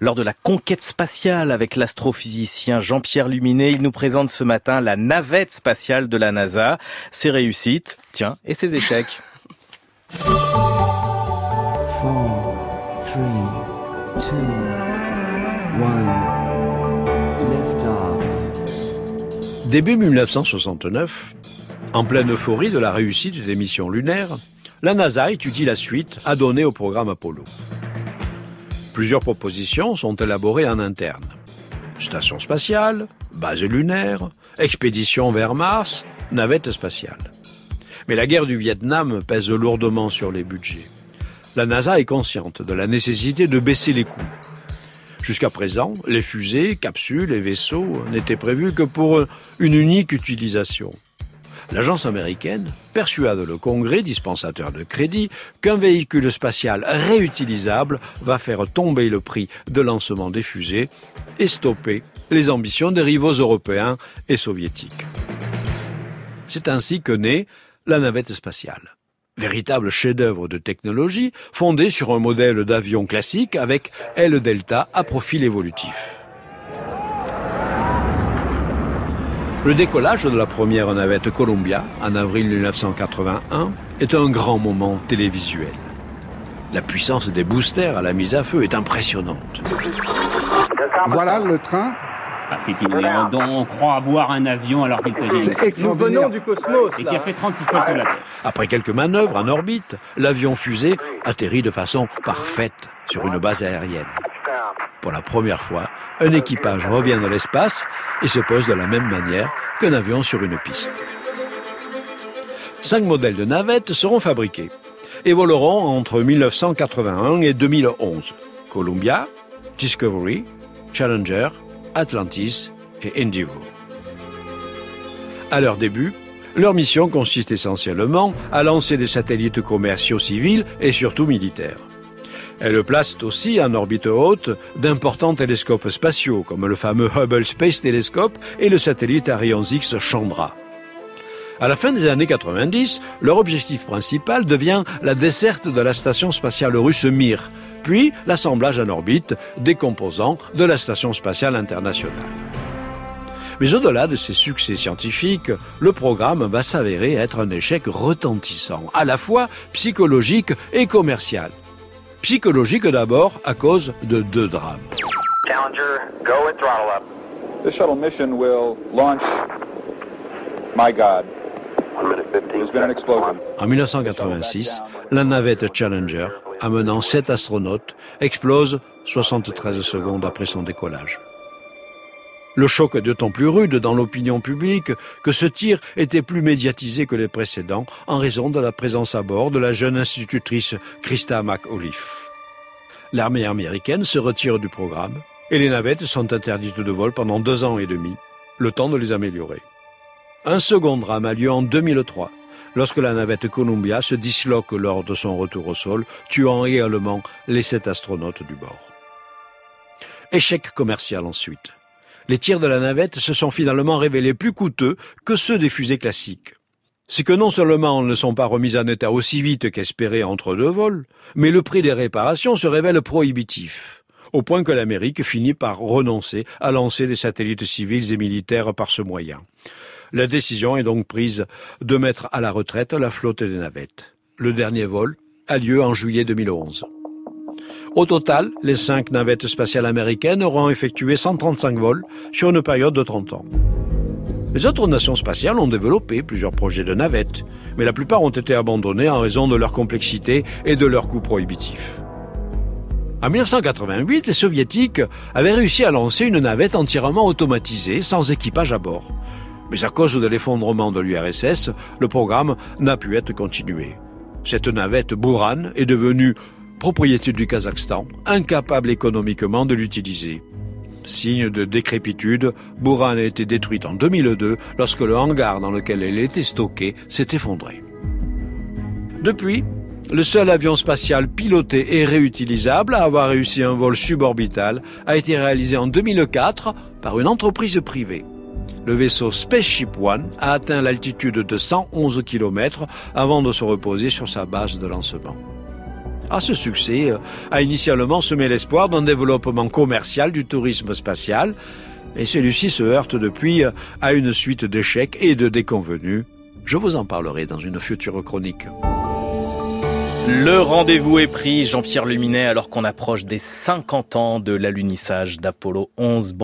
Lors de la conquête spatiale avec l'astrophysicien Jean-Pierre Luminet, il nous présente ce matin la navette spatiale de la NASA, ses réussites, tiens, et ses échecs. Début 1969, en pleine euphorie de la réussite des missions lunaires, la NASA étudie la suite à donner au programme Apollo. Plusieurs propositions sont élaborées en interne. Station spatiale, base lunaire, expédition vers Mars, navette spatiale. Mais la guerre du Vietnam pèse lourdement sur les budgets. La NASA est consciente de la nécessité de baisser les coûts. Jusqu'à présent, les fusées, capsules et vaisseaux n'étaient prévus que pour une unique utilisation l'agence américaine persuade le Congrès, dispensateur de crédit, qu'un véhicule spatial réutilisable va faire tomber le prix de lancement des fusées et stopper les ambitions des rivaux européens et soviétiques. C'est ainsi que naît la navette spatiale. Véritable chef-d'œuvre de technologie fondé sur un modèle d'avion classique avec aile delta à profil évolutif. Le décollage de la première navette Columbia en avril 1981 est un grand moment télévisuel. La puissance des boosters à la mise à feu est impressionnante. Voilà le train. Ah, c'est inouï. On croit voir un avion alors qu'il s'agit Nous venons du cosmos. Et qui a fait 36 fois la Terre. Après quelques manœuvres en orbite, l'avion fusée atterrit de façon parfaite sur une base aérienne. Pour la première fois, un équipage revient dans l'espace et se pose de la même manière qu'un avion sur une piste. Cinq modèles de navettes seront fabriqués et voleront entre 1981 et 2011. Columbia, Discovery, Challenger, Atlantis et Endeavour. À leur début, leur mission consiste essentiellement à lancer des satellites commerciaux civils et surtout militaires. Elle place aussi en orbite haute d'importants télescopes spatiaux, comme le fameux Hubble Space Telescope et le satellite Ariane X Chandra. À la fin des années 90, leur objectif principal devient la desserte de la station spatiale russe Mir, puis l'assemblage en orbite des composants de la station spatiale internationale. Mais au-delà de ces succès scientifiques, le programme va s'avérer être un échec retentissant, à la fois psychologique et commercial. Psychologique d'abord à cause de deux drames. Challenger, go and throttle up. The shuttle mission will launch. My God. There's been an explosion. En 1986, la navette Challenger, amenant sept astronautes, explose 73 secondes après son décollage. Le choc est d'autant plus rude dans l'opinion publique que ce tir était plus médiatisé que les précédents en raison de la présence à bord de la jeune institutrice Christa McAuliffe. L'armée américaine se retire du programme et les navettes sont interdites de vol pendant deux ans et demi, le temps de les améliorer. Un second drame a lieu en 2003, lorsque la navette Columbia se disloque lors de son retour au sol, tuant également les sept astronautes du bord. Échec commercial ensuite les tirs de la navette se sont finalement révélés plus coûteux que ceux des fusées classiques. C'est que non seulement elles ne sont pas remises en état aussi vite qu'espéré entre deux vols, mais le prix des réparations se révèle prohibitif, au point que l'Amérique finit par renoncer à lancer des satellites civils et militaires par ce moyen. La décision est donc prise de mettre à la retraite la flotte des navettes. Le dernier vol a lieu en juillet 2011. Au total, les cinq navettes spatiales américaines auront effectué 135 vols sur une période de 30 ans. Les autres nations spatiales ont développé plusieurs projets de navettes, mais la plupart ont été abandonnés en raison de leur complexité et de leur coût prohibitif. En 1988, les soviétiques avaient réussi à lancer une navette entièrement automatisée, sans équipage à bord. Mais à cause de l'effondrement de l'URSS, le programme n'a pu être continué. Cette navette Buran est devenue propriété du Kazakhstan, incapable économiquement de l'utiliser. Signe de décrépitude, Buran a été détruite en 2002 lorsque le hangar dans lequel elle était stockée s'est effondré. Depuis, le seul avion spatial piloté et réutilisable à avoir réussi un vol suborbital a été réalisé en 2004 par une entreprise privée. Le vaisseau Spaceship One a atteint l'altitude de 111 km avant de se reposer sur sa base de lancement. Ah, ce succès euh, a initialement semé l'espoir d'un développement commercial du tourisme spatial, et celui-ci se heurte depuis euh, à une suite d'échecs et de déconvenus. Je vous en parlerai dans une future chronique. Le rendez-vous est pris, Jean-Pierre Luminet, alors qu'on approche des 50 ans de l'alunissage d'Apollo 11.